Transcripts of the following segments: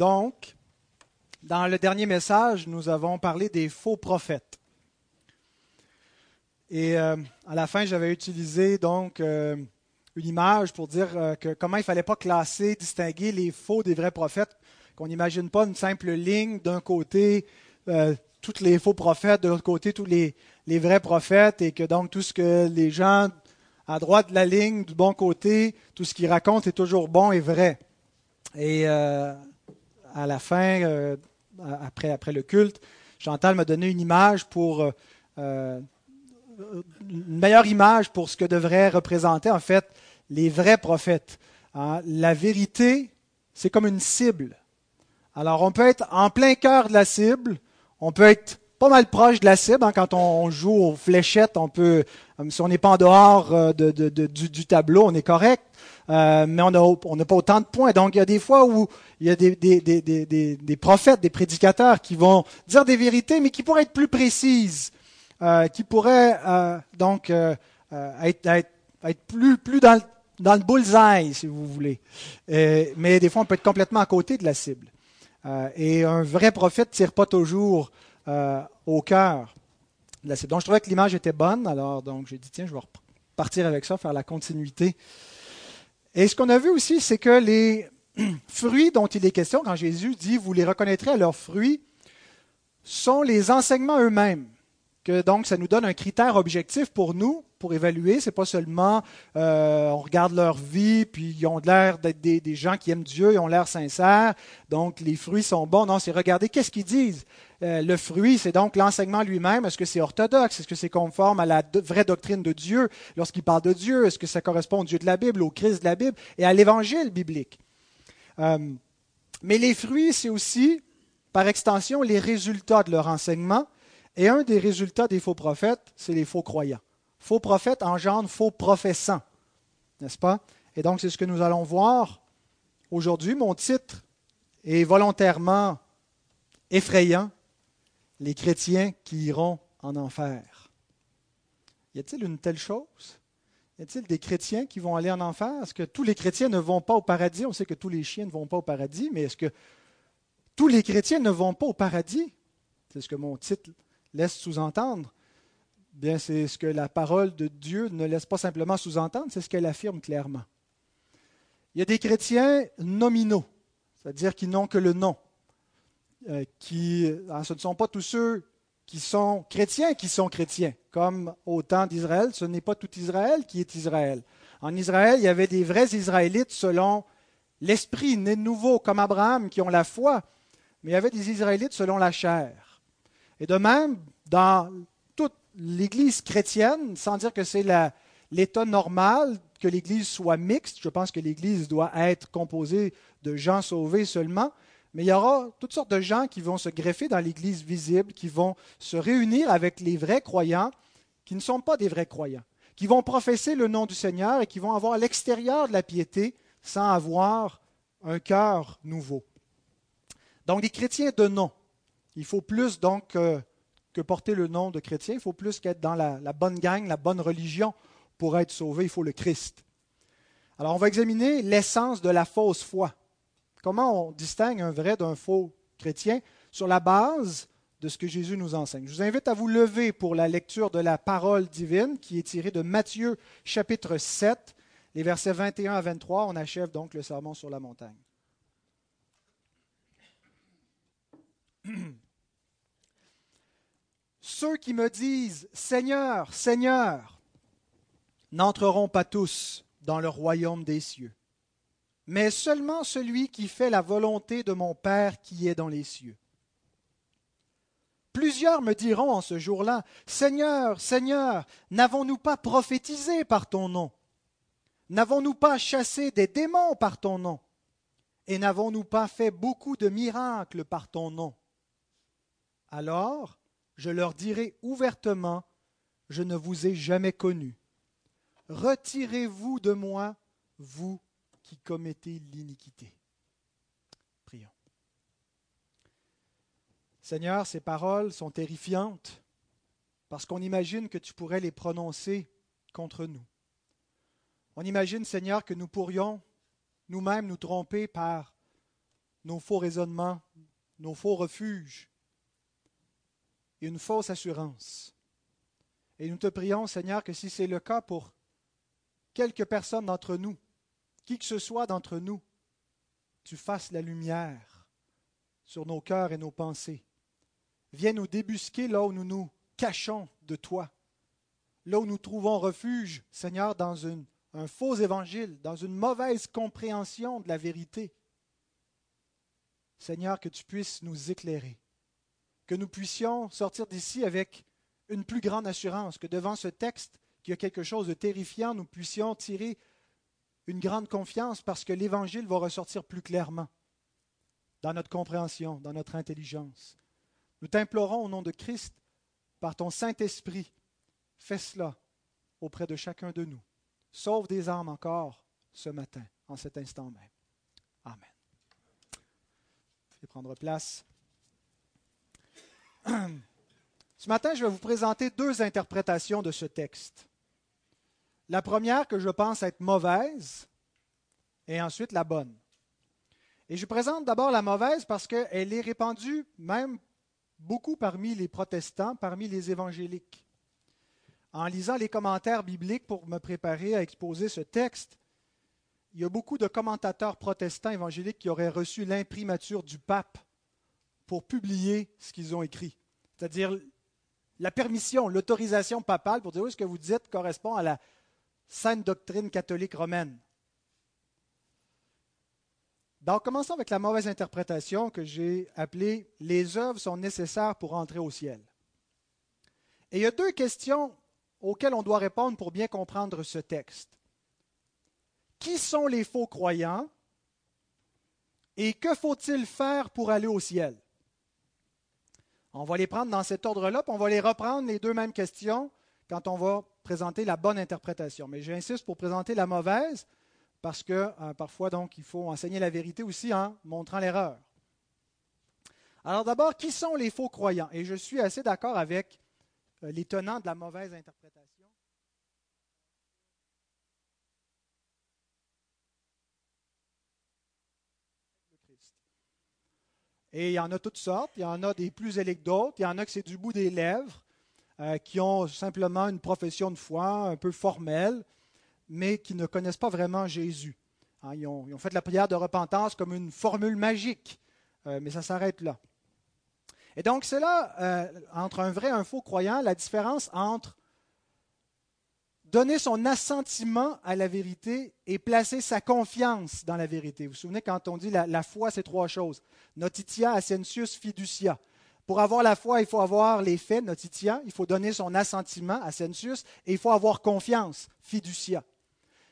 Donc, dans le dernier message, nous avons parlé des faux prophètes. Et euh, à la fin, j'avais utilisé donc euh, une image pour dire euh, que comment il ne fallait pas classer, distinguer les faux des vrais prophètes, qu'on n'imagine pas une simple ligne d'un côté, tous les faux prophètes, de l'autre côté, tous les, les, vrais prophètes, et que donc tout ce que les gens à droite de la ligne, du bon côté, tout ce qu'ils racontent est toujours bon et vrai. Et à la fin, après, après le culte, Chantal m'a donné une image pour une meilleure image pour ce que devraient représenter en fait les vrais prophètes. Hein. La vérité, c'est comme une cible. Alors on peut être en plein cœur de la cible, on peut être pas mal proche de la cible. Hein. quand on joue aux fléchettes, on peut, euh, si on n'est pas en dehors euh, du, tableau, on est correct, euh, mais on n'a pas autant de points. Donc il y a des fois où il y a des, prophètes, des prédicateurs qui vont dire des vérités, mais qui pourraient être plus précises. Euh, qui pourrait euh, donc être, plus, dans, le, bullseye, si vous voulez. mais des fois, on peut être complètement à côté de la cible. et un vrai prophète ne tire pas toujours au cœur de la cible. Donc, je trouvais que l'image était bonne. Alors, donc, j'ai dit, tiens, je vais repartir avec ça, faire la continuité. Et ce qu'on a vu aussi, c'est que les fruits dont il est question, quand Jésus dit, vous les reconnaîtrez à leurs fruits, sont les enseignements eux-mêmes que donc ça nous donne un critère objectif pour nous, pour évaluer. C'est pas seulement euh, on regarde leur vie, puis ils ont l'air d'être des, gens qui aiment Dieu, ils ont l'air sincères, donc les fruits sont bons. Non, c'est regarder qu'est-ce qu'ils disent. Euh, le fruit, c'est donc l'enseignement lui-même. Est-ce que c'est orthodoxe? Est-ce que c'est conforme à la vraie doctrine de Dieu? Lorsqu'il parle de Dieu? Est-ce que ça correspond au Dieu de la Bible, au Christ de la Bible et à l'évangile biblique? Euh, mais les fruits, c'est aussi, par extension, les résultats de leur enseignement et un des résultats des faux prophètes, c'est les faux croyants. Faux prophètes engendrent faux professants, n'est-ce pas? Et donc, c'est ce que nous allons voir aujourd'hui. Mon titre est volontairement effrayant, les chrétiens qui iront en enfer. Y a-t-il une telle chose? Y a-t-il des chrétiens qui vont aller en enfer? Est-ce que tous les chrétiens ne vont pas au paradis? On sait que tous les chiens ne vont pas au paradis, mais est-ce que tous les chrétiens ne vont pas au paradis? C'est ce que mon titre laisse sous-entendre, bien c'est ce que la parole de Dieu ne laisse pas simplement sous-entendre, c'est ce qu'elle affirme clairement. Il y a des chrétiens nominaux, c'est-à-dire qui n'ont que le nom, euh, qui, ah, ce ne sont pas tous ceux qui sont chrétiens qui sont chrétiens, comme au temps d'Israël, ce n'est pas tout Israël qui est Israël. En Israël, il y avait des vrais Israélites selon l'esprit, nés de nouveau, comme Abraham, qui ont la foi, mais il y avait des Israélites selon la chair. Et de même, dans l'Église chrétienne, sans dire que c'est l'état normal que l'Église soit mixte, je pense que l'Église doit être composée de gens sauvés seulement, mais il y aura toutes sortes de gens qui vont se greffer dans l'Église visible, qui vont se réunir avec les vrais croyants, qui ne sont pas des vrais croyants, qui vont professer le nom du Seigneur et qui vont avoir l'extérieur de la piété sans avoir un cœur nouveau. Donc des chrétiens de nom. Il faut plus donc que porter le nom de chrétien, il faut plus qu'être dans la, bonne gang, la bonne religion pour être sauvé, il faut le Christ. Alors on va examiner l'essence de la fausse foi. Comment on distingue un vrai d'un faux chrétien sur la base de ce que Jésus nous enseigne. Je vous invite à vous lever pour la lecture de la parole divine qui est tirée de Matthieu chapitre 7, les versets 21 à 23. On achève donc le sermon sur la montagne. Ceux qui me disent Seigneur, Seigneur, n'entreront pas tous dans le royaume des cieux, mais seulement celui qui fait la volonté de mon Père qui est dans les cieux. Plusieurs me diront en ce jour-là, Seigneur, Seigneur, n'avons-nous pas prophétisé par ton nom? N'avons-nous pas chassé des démons par ton nom? Et n'avons-nous pas fait beaucoup de miracles par ton nom? Alors je leur dirai ouvertement, je ne vous ai jamais connu. Retirez-vous de moi, vous qui commettez l'iniquité. Prions. Seigneur, ces paroles sont terrifiantes parce qu'on imagine que tu pourrais les prononcer contre nous. On imagine, Seigneur, que nous pourrions nous-mêmes nous tromper par nos faux raisonnements, nos faux refuges et une fausse assurance. Et nous te prions, Seigneur, que si c'est le cas pour quelques personnes d'entre nous, qui que ce soit d'entre nous, tu fasses la lumière sur nos cœurs et nos pensées. Viens nous débusquer là où nous nous cachons de toi, là où nous trouvons refuge, Seigneur, dans un faux évangile, dans une mauvaise compréhension de la vérité. Seigneur, que tu puisses nous éclairer, que nous puissions sortir d'ici avec une plus grande assurance, que devant ce texte qui a quelque chose de terrifiant, nous puissions tirer une grande confiance parce que l'Évangile va ressortir plus clairement dans notre compréhension, dans notre intelligence. Nous t'implorons au nom de Christ, par ton Saint-Esprit, fais cela auprès de chacun de nous. Sauve des âmes encore ce matin, en cet instant même. Amen. Vais prendre place. Ce matin, je vais vous présenter deux interprétations de ce texte. La première que je pense être mauvaise et ensuite la bonne. Et je présente d'abord la mauvaise parce qu'elle est répandue même beaucoup parmi les protestants, parmi les évangéliques. En lisant les commentaires bibliques pour me préparer à exposer ce texte, il y a beaucoup de commentateurs protestants évangéliques qui auraient reçu l'imprimature du pape pour publier ce qu'ils ont écrit. C'est-à-dire la permission, l'autorisation papale pour dire oui, ce que vous dites correspond à la sainte doctrine catholique romaine. Donc, commençons avec la mauvaise interprétation que j'ai appelée Les œuvres sont nécessaires pour entrer au ciel. Et il y a deux questions auxquelles on doit répondre pour bien comprendre ce texte. Qui sont les faux croyants et que faut-il faire pour aller au ciel? On va les prendre dans cet ordre-là, puis on va les reprendre, les deux mêmes questions, quand on va présenter la bonne interprétation. Mais j'insiste pour présenter la mauvaise, parce que euh, parfois, donc, il faut enseigner la vérité aussi en montrant l'erreur. Alors d'abord, qui sont les faux croyants? Et je suis assez d'accord avec euh, les tenants de la mauvaise interprétation. Et il y en a toutes sortes. Il y en a des plus élus que d'autres. Il y en a que c'est du bout des lèvres, euh, qui ont simplement une profession de foi un peu formelle, mais qui ne connaissent pas vraiment Jésus. Hein, ils, ont, fait la prière de repentance comme une formule magique, euh, mais ça s'arrête là. Et donc, c'est là, euh, entre un vrai et un faux croyant, la différence entre donner son assentiment à la vérité et placer sa confiance dans la vérité. Vous vous souvenez quand on dit la, foi, c'est trois choses. Notitia, ascensius, fiducia. Pour avoir la foi, il faut avoir les faits, notitia, il faut donner son assentiment, ascensius, et il faut avoir confiance, fiducia.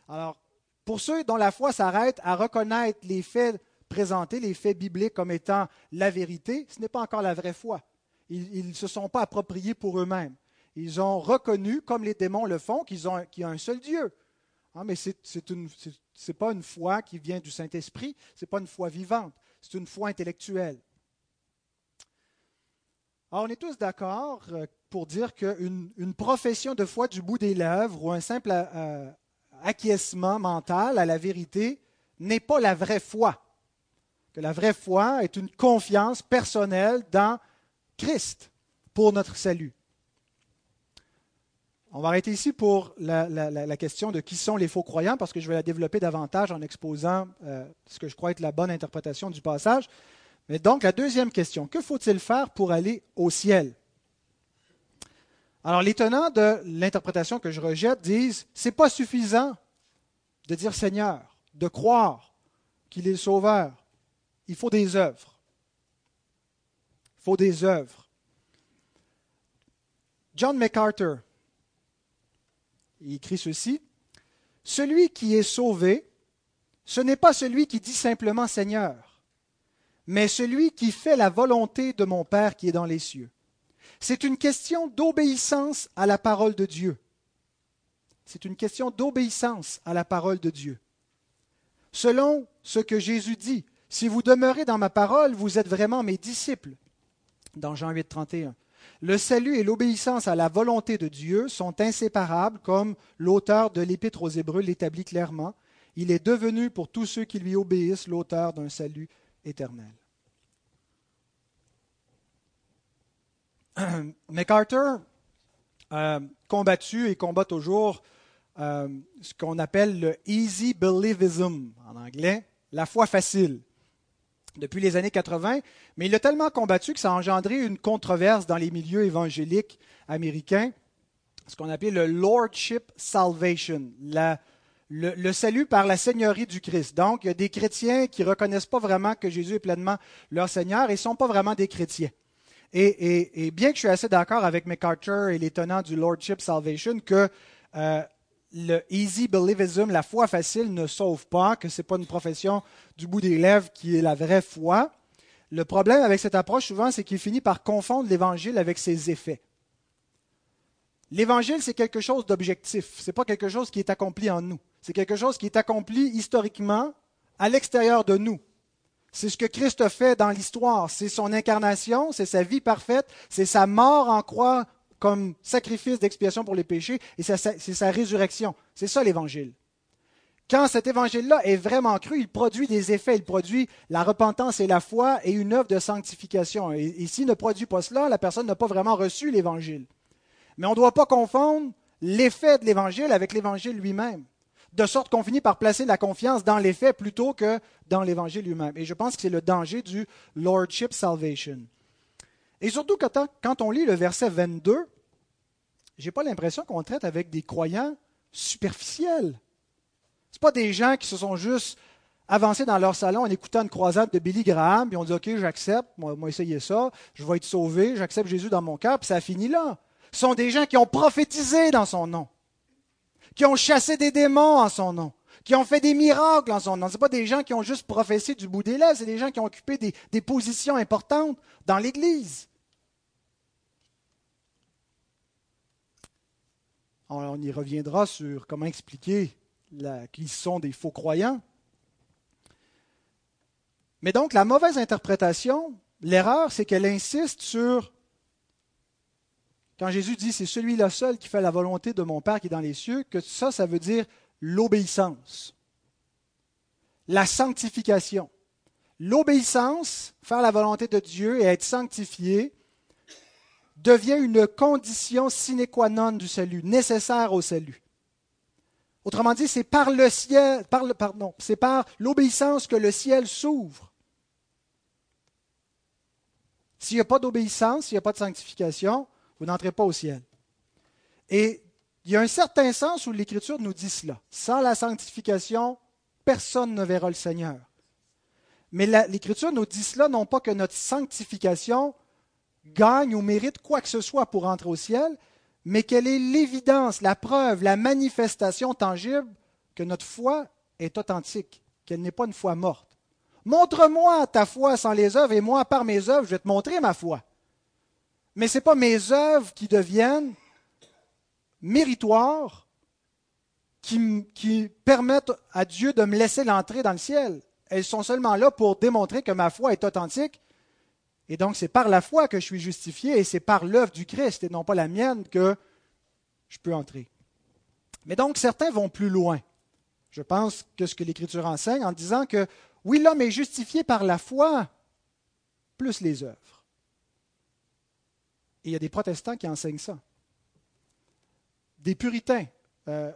Alors, pour ceux dont la foi s'arrête à reconnaître les faits présentés, les faits bibliques comme étant la vérité, ce n'est pas encore la vraie foi. Ils ne se sont pas appropriés pour eux-mêmes. Ils ont reconnu, comme les démons le font, qu'il y a un seul Dieu. Ah, mais ce n'est pas une foi qui vient du Saint-Esprit, ce n'est pas une foi vivante, c'est une foi intellectuelle. Alors, on est tous d'accord euh, pour dire qu'une une profession de foi du bout des lèvres ou un simple euh, acquiescement mental à la vérité n'est pas la vraie foi. Que la vraie foi est une confiance personnelle dans Christ pour notre salut. On va arrêter ici pour la, question de qui sont les faux croyants, parce que je vais la développer davantage en exposant euh, ce que je crois être la bonne interprétation du passage. Mais donc, la deuxième question, que faut-il faire pour aller au ciel? Alors, les tenants de l'interprétation que je rejette disent c'est pas suffisant de dire Seigneur, de croire qu'il est le Sauveur. Il faut des œuvres. Il faut des œuvres. John MacArthur, il écrit ceci. Celui qui est sauvé, ce n'est pas celui qui dit simplement Seigneur, mais celui qui fait la volonté de mon Père qui est dans les cieux. C'est une question d'obéissance à la parole de Dieu. C'est une question d'obéissance à la parole de Dieu. Selon ce que Jésus dit, si vous demeurez dans ma parole, vous êtes vraiment mes disciples. Dans Jean 8, 31. Le salut et l'obéissance à la volonté de Dieu sont inséparables, comme l'auteur de l'Épître aux Hébreux l'établit clairement. Il est devenu pour tous ceux qui lui obéissent l'auteur d'un salut éternel. MacArthur a combattu et combat toujours euh, ce qu'on appelle le easy believism en anglais, la foi facile, depuis les années 80. Mais il a tellement combattu que ça a engendré une controverse dans les milieux évangéliques américains, ce qu'on appelait le lordship salvation, le, salut par la seigneurie du Christ. Donc, il y a des chrétiens qui ne reconnaissent pas vraiment que Jésus est pleinement leur Seigneur et ne sont pas vraiment des chrétiens. Et, bien que je suis assez d'accord avec MacArthur et les tenants du Lordship Salvation que euh, le easy believism, la foi facile, ne sauve pas, que ce n'est pas une profession du bout des lèvres qui est la vraie foi. Le problème avec cette approche, souvent, c'est qu'il finit par confondre l'Évangile avec ses effets. L'Évangile, c'est quelque chose d'objectif. Ce n'est pas quelque chose qui est accompli en nous. C'est quelque chose qui est accompli historiquement à l'extérieur de nous. C'est ce que Christ fait dans l'histoire. C'est son incarnation, c'est sa vie parfaite, c'est sa mort en croix comme sacrifice d'expiation pour les péchés, et c'est sa, résurrection. C'est ça l'Évangile. Quand cet évangile-là est vraiment cru, il produit des effets, il produit la repentance et la foi et une œuvre de sanctification. Et, et s'il ne produit pas cela, la personne n'a pas vraiment reçu l'évangile. Mais on ne doit pas confondre l'effet de l'évangile avec l'évangile lui-même de sorte qu'on finit par placer la confiance dans les faits plutôt que dans l'Évangile lui-même. Et je pense que c'est le danger du Lordship Salvation. Et surtout quand, on lit le verset 22, j'ai pas l'impression qu'on traite avec des croyants superficiels. Ce pas des gens qui se sont juste avancés dans leur salon en écoutant une croisade de Billy Graham, puis ont dit OK, j'accepte, moi, moi essayer ça, je vais être sauvé, j'accepte Jésus dans mon cœur, puis ça a fini là. Ce sont des gens qui ont prophétisé dans son nom qui ont chassé des démons en son nom, qui ont fait des miracles en son nom. Ce pas des gens qui ont juste prophétisé du bout des lèvres, c'est des gens qui ont occupé des, positions importantes dans l'Église. On y reviendra sur comment expliquer qu'ils sont des faux croyants. Mais donc, la mauvaise interprétation, l'erreur, c'est qu'elle insiste sur quand Jésus dit c'est celui-là seul qui fait la volonté de mon Père qui est dans les cieux, que ça, ça veut dire l'obéissance, la sanctification. L'obéissance, faire la volonté de Dieu et être sanctifié, devient une condition sine qua non du salut, nécessaire au salut. Autrement dit, c'est par le ciel, par le, pardon, c'est par l'obéissance que le ciel s'ouvre. S'il n'y a pas d'obéissance, s'il n'y a pas de sanctification, vous n'entrez pas au ciel. Et il y a un certain sens où l'Écriture nous dit cela. Sans la sanctification, personne ne verra le Seigneur. Mais l'Écriture nous dit cela non pas que notre sanctification gagne ou mérite quoi que ce soit pour entrer au ciel, mais qu'elle est l'évidence, la preuve, la manifestation tangible que notre foi est authentique, qu'elle n'est pas une foi morte. Montre-moi ta foi sans les œuvres et moi, par mes œuvres, je vais te montrer ma foi mais ce n'est pas mes œuvres qui deviennent méritoires, qui, permettent à Dieu de me laisser l'entrée dans le ciel. Elles sont seulement là pour démontrer que ma foi est authentique. Et donc, c'est par la foi que je suis justifié et c'est par l'œuvre du Christ et non pas la mienne que je peux entrer. Mais donc, certains vont plus loin. Je pense que ce que l'Écriture enseigne en disant que oui, l'homme est justifié par la foi plus les œuvres. Et il y a des protestants qui enseignent ça. Des puritains. Euh,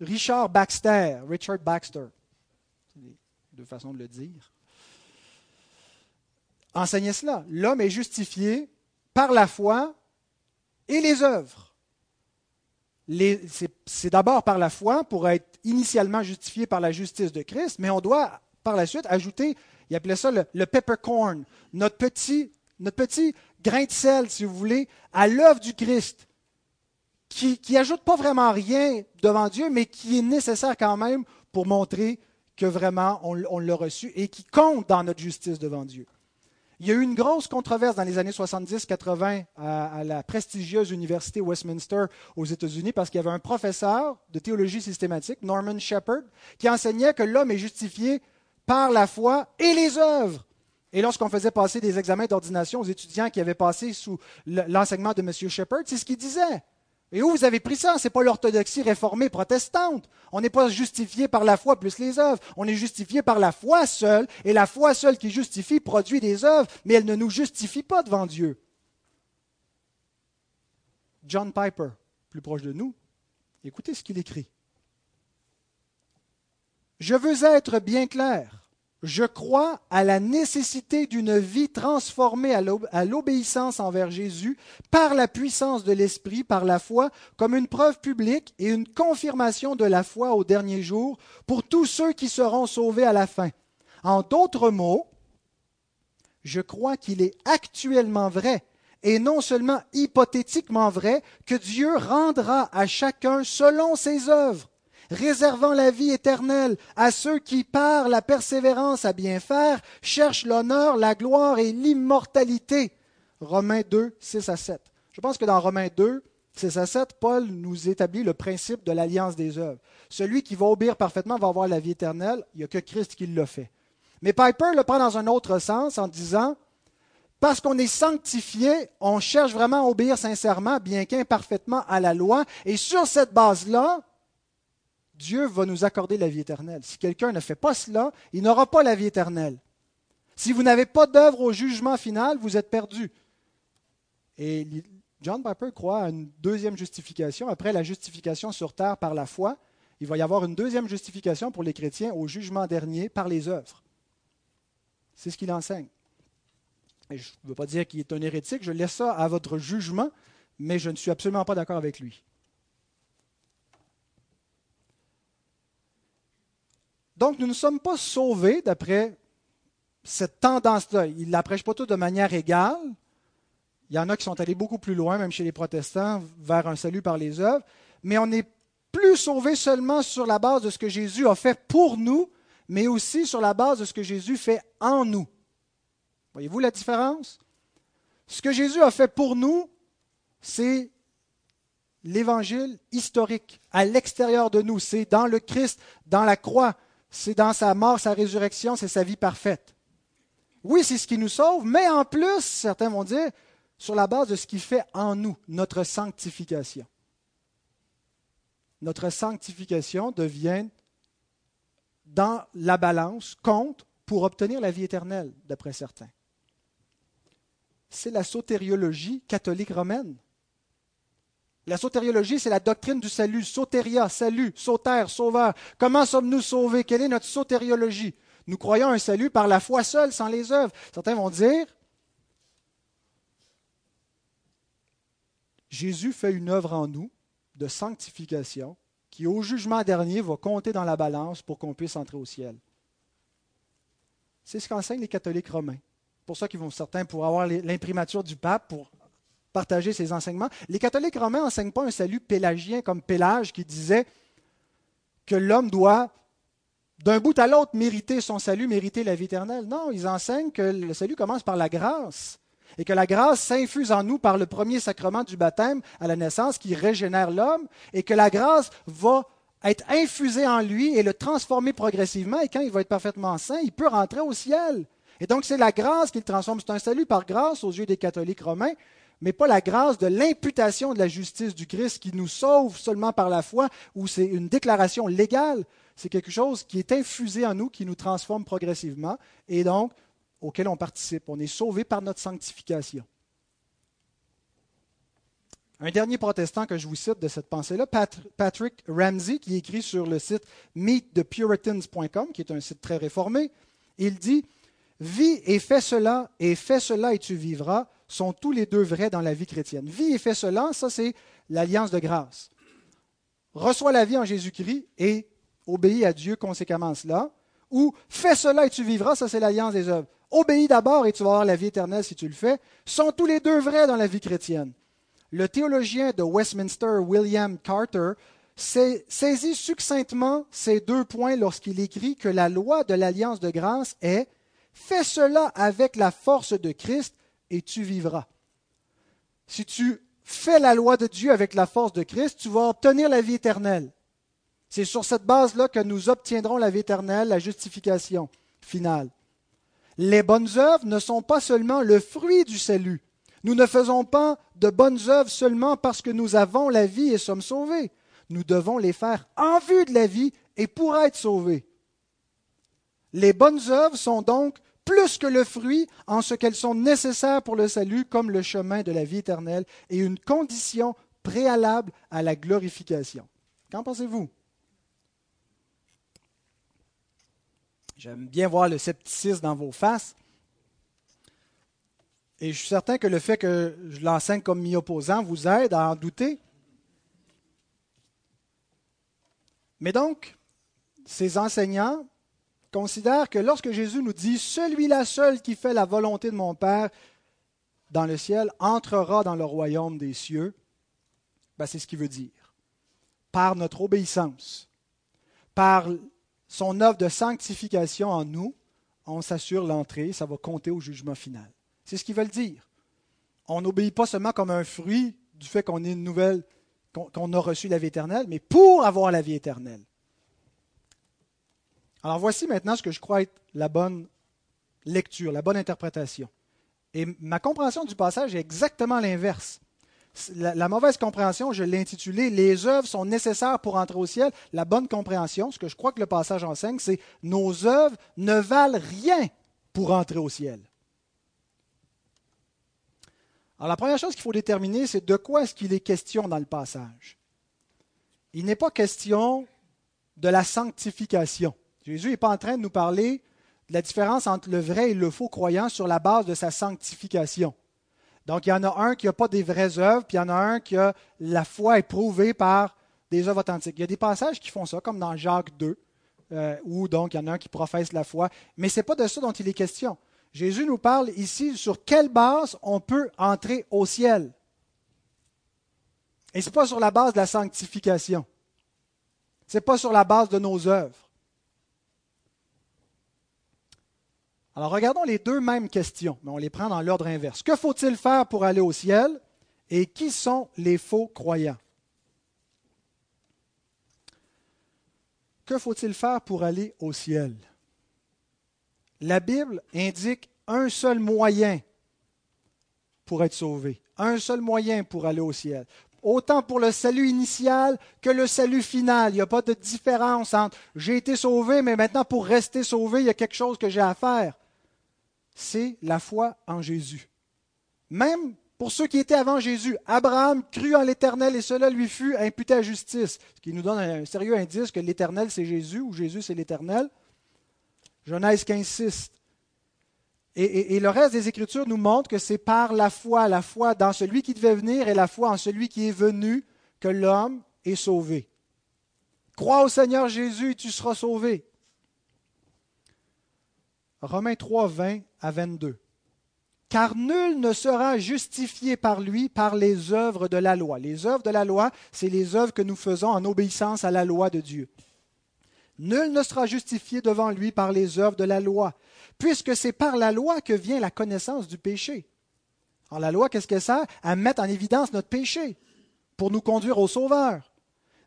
Richard Baxter, Richard Baxter, deux façons de le dire, enseignait cela. L'homme est justifié par la foi et les œuvres. C'est d'abord par la foi pour être initialement justifié par la justice de Christ, mais on doit par la suite ajouter, il appelait ça le, le peppercorn, notre petit, notre petit grain de sel, si vous voulez, à l'œuvre du Christ, qui n'ajoute pas vraiment rien devant Dieu, mais qui est nécessaire quand même pour montrer que vraiment on, l'a reçu et qui compte dans notre justice devant Dieu. Il y a eu une grosse controverse dans les années 70-80 à, à, la prestigieuse université Westminster aux États-Unis parce qu'il y avait un professeur de théologie systématique, Norman Shepard, qui enseignait que l'homme est justifié par la foi et les œuvres. Et lorsqu'on faisait passer des examens d'ordination aux étudiants qui avaient passé sous l'enseignement de M. Shepard, c'est ce qu'il disait. Et où vous avez pris ça? Ce n'est pas l'orthodoxie réformée protestante. On n'est pas justifié par la foi plus les œuvres. On est justifié par la foi seule. Et la foi seule qui justifie produit des œuvres, mais elle ne nous justifie pas devant Dieu. John Piper, plus proche de nous, écoutez ce qu'il écrit. Je veux être bien clair. Je crois à la nécessité d'une vie transformée à l'obéissance envers Jésus par la puissance de l'Esprit, par la foi, comme une preuve publique et une confirmation de la foi au dernier jour pour tous ceux qui seront sauvés à la fin. En d'autres mots, je crois qu'il est actuellement vrai et non seulement hypothétiquement vrai que Dieu rendra à chacun selon ses œuvres réservant la vie éternelle à ceux qui, par la persévérance à bien faire, cherchent l'honneur, la gloire et l'immortalité. Romains 2, 6 à 7. Je pense que dans Romains 2, 6 à 7, Paul nous établit le principe de l'alliance des œuvres. Celui qui va obéir parfaitement va avoir la vie éternelle. Il n'y a que Christ qui l'a fait. Mais Piper le prend dans un autre sens en disant, parce qu'on est sanctifié, on cherche vraiment à obéir sincèrement, bien qu'imparfaitement, à la loi. Et sur cette base-là, Dieu va nous accorder la vie éternelle. Si quelqu'un ne fait pas cela, il n'aura pas la vie éternelle. Si vous n'avez pas d'œuvre au jugement final, vous êtes perdu. Et John Piper croit à une deuxième justification. Après la justification sur terre par la foi, il va y avoir une deuxième justification pour les chrétiens au jugement dernier par les œuvres. C'est ce qu'il enseigne. je ne veux pas dire qu'il est un hérétique, je laisse ça à votre jugement, mais je ne suis absolument pas d'accord avec lui. Donc, nous ne sommes pas sauvés d'après cette tendance-là. Il ne l'apprêche pas tout de manière égale. Il y en a qui sont allés beaucoup plus loin, même chez les protestants, vers un salut par les œuvres. Mais on n'est plus sauvés seulement sur la base de ce que Jésus a fait pour nous, mais aussi sur la base de ce que Jésus fait en nous. Voyez-vous la différence? Ce que Jésus a fait pour nous, c'est l'évangile historique, à l'extérieur de nous. C'est dans le Christ, dans la croix c'est dans sa mort, sa résurrection, c'est sa vie parfaite. Oui, c'est ce qui nous sauve, mais en plus, certains vont dire, sur la base de ce qu'il fait en nous, notre sanctification. Notre sanctification devient dans la balance, compte pour obtenir la vie éternelle, d'après certains. C'est la sotériologie catholique romaine. La sotériologie, c'est la doctrine du salut. Soteria, salut, sauter, sauveur. Comment sommes-nous sauvés? Quelle est notre sotériologie? Nous croyons un salut par la foi seule, sans les œuvres. Certains vont dire Jésus fait une œuvre en nous de sanctification qui, au jugement dernier, va compter dans la balance pour qu'on puisse entrer au ciel. C'est ce qu'enseignent les catholiques romains. Pour ça qu'ils vont certains pour avoir l'imprimature du pape pour partager ses enseignements. Les catholiques romains n'enseignent pas un salut pélagien comme Pélage qui disait que l'homme doit d'un bout à l'autre mériter son salut, mériter la vie éternelle. Non, ils enseignent que le salut commence par la grâce et que la grâce s'infuse en nous par le premier sacrement du baptême à la naissance qui régénère l'homme et que la grâce va être infusée en lui et le transformer progressivement et quand il va être parfaitement saint, il peut rentrer au ciel. Et donc c'est la grâce qui le transforme. C'est un salut par grâce aux yeux des catholiques romains, mais pas la grâce de l'imputation de la justice du Christ qui nous sauve seulement par la foi, ou c'est une déclaration légale. C'est quelque chose qui est infusé en nous, qui nous transforme progressivement, et donc auquel on participe. On est sauvé par notre sanctification. Un dernier protestant que je vous cite de cette pensée-là, Patrick Ramsey, qui écrit sur le site meetthepuritans.com, qui est un site très réformé, il dit Vis et fais cela, et fais cela et tu vivras, sont tous les deux vrais dans la vie chrétienne. Vie et fais cela, ça c'est l'alliance de grâce. Reçois la vie en Jésus-Christ et obéis à Dieu conséquemment à cela. Ou fais cela et tu vivras, ça c'est l'alliance des œuvres. Obéis d'abord et tu vas avoir la vie éternelle si tu le fais. Sont tous les deux vrais dans la vie chrétienne. Le théologien de Westminster, William Carter, saisit succinctement ces deux points lorsqu'il écrit que la loi de l'alliance de grâce est Fais cela avec la force de Christ et tu vivras. Si tu fais la loi de Dieu avec la force de Christ, tu vas obtenir la vie éternelle. C'est sur cette base-là que nous obtiendrons la vie éternelle, la justification finale. Les bonnes œuvres ne sont pas seulement le fruit du salut. Nous ne faisons pas de bonnes œuvres seulement parce que nous avons la vie et sommes sauvés. Nous devons les faire en vue de la vie et pour être sauvés. Les bonnes œuvres sont donc plus que le fruit en ce qu'elles sont nécessaires pour le salut comme le chemin de la vie éternelle et une condition préalable à la glorification. Qu'en pensez-vous? J'aime bien voir le scepticisme dans vos faces. Et je suis certain que le fait que je l'enseigne comme mi-opposant vous aide à en douter. Mais donc, ces enseignants considèrent que lorsque Jésus nous dit Celui-là seul qui fait la volonté de mon Père dans le ciel entrera dans le royaume des cieux, ben c'est ce qu'il veut dire. Par notre obéissance, par son œuvre de sanctification en nous, on s'assure l'entrée, ça va compter au jugement final. C'est ce qu'ils veulent dire. On n'obéit pas seulement comme un fruit du fait qu'on est une nouvelle, qu'on a reçu la vie éternelle, mais pour avoir la vie éternelle. Alors voici maintenant ce que je crois être la bonne lecture, la bonne interprétation. Et ma compréhension du passage est exactement l'inverse la, mauvaise compréhension, je l'ai intitulé Les œuvres sont nécessaires pour entrer au ciel. La bonne compréhension, ce que je crois que le passage enseigne, c'est Nos œuvres ne valent rien pour entrer au ciel. Alors la première chose qu'il faut déterminer, c'est de quoi est-ce qu'il est question dans le passage. Il n'est pas question de la sanctification. Jésus n'est pas en train de nous parler de la différence entre le vrai et le faux croyant sur la base de sa sanctification. Donc, il y en a un qui n'a pas des vraies œuvres, puis il y en a un qui a la foi éprouvée par des œuvres authentiques. Il y a des passages qui font ça, comme dans Jacques 2, euh, où donc il y en a un qui professe la foi. Mais ce n'est pas de ça dont il est question. Jésus nous parle ici sur quelle base on peut entrer au ciel. Et ce n'est pas sur la base de la sanctification. Ce n'est pas sur la base de nos œuvres. Alors regardons les deux mêmes questions, mais on les prend dans l'ordre inverse. Que faut-il faire pour aller au ciel et qui sont les faux croyants? Que faut-il faire pour aller au ciel? La Bible indique un seul moyen pour être sauvé, un seul moyen pour aller au ciel. Autant pour le salut initial que le salut final. Il n'y a pas de différence entre j'ai été sauvé, mais maintenant pour rester sauvé, il y a quelque chose que j'ai à faire c'est la foi en Jésus. Même pour ceux qui étaient avant Jésus, Abraham crut en l'Éternel et cela lui fut imputé à justice, ce qui nous donne un sérieux indice que l'Éternel c'est Jésus ou Jésus c'est l'Éternel. Genèse 15, 6. Et, et, le reste des Écritures nous montre que c'est par la foi, la foi dans celui qui devait venir et la foi en celui qui est venu, que l'homme est sauvé. Crois au Seigneur Jésus et tu seras sauvé. Romains 3, 20 à 22. Car nul ne sera justifié par lui par les œuvres de la loi. Les œuvres de la loi, c'est les œuvres que nous faisons en obéissance à la loi de Dieu. Nul ne sera justifié devant lui par les œuvres de la loi, puisque c'est par la loi que vient la connaissance du péché. En la loi, qu'est-ce qu'elle sert À mettre en évidence notre péché, pour nous conduire au Sauveur.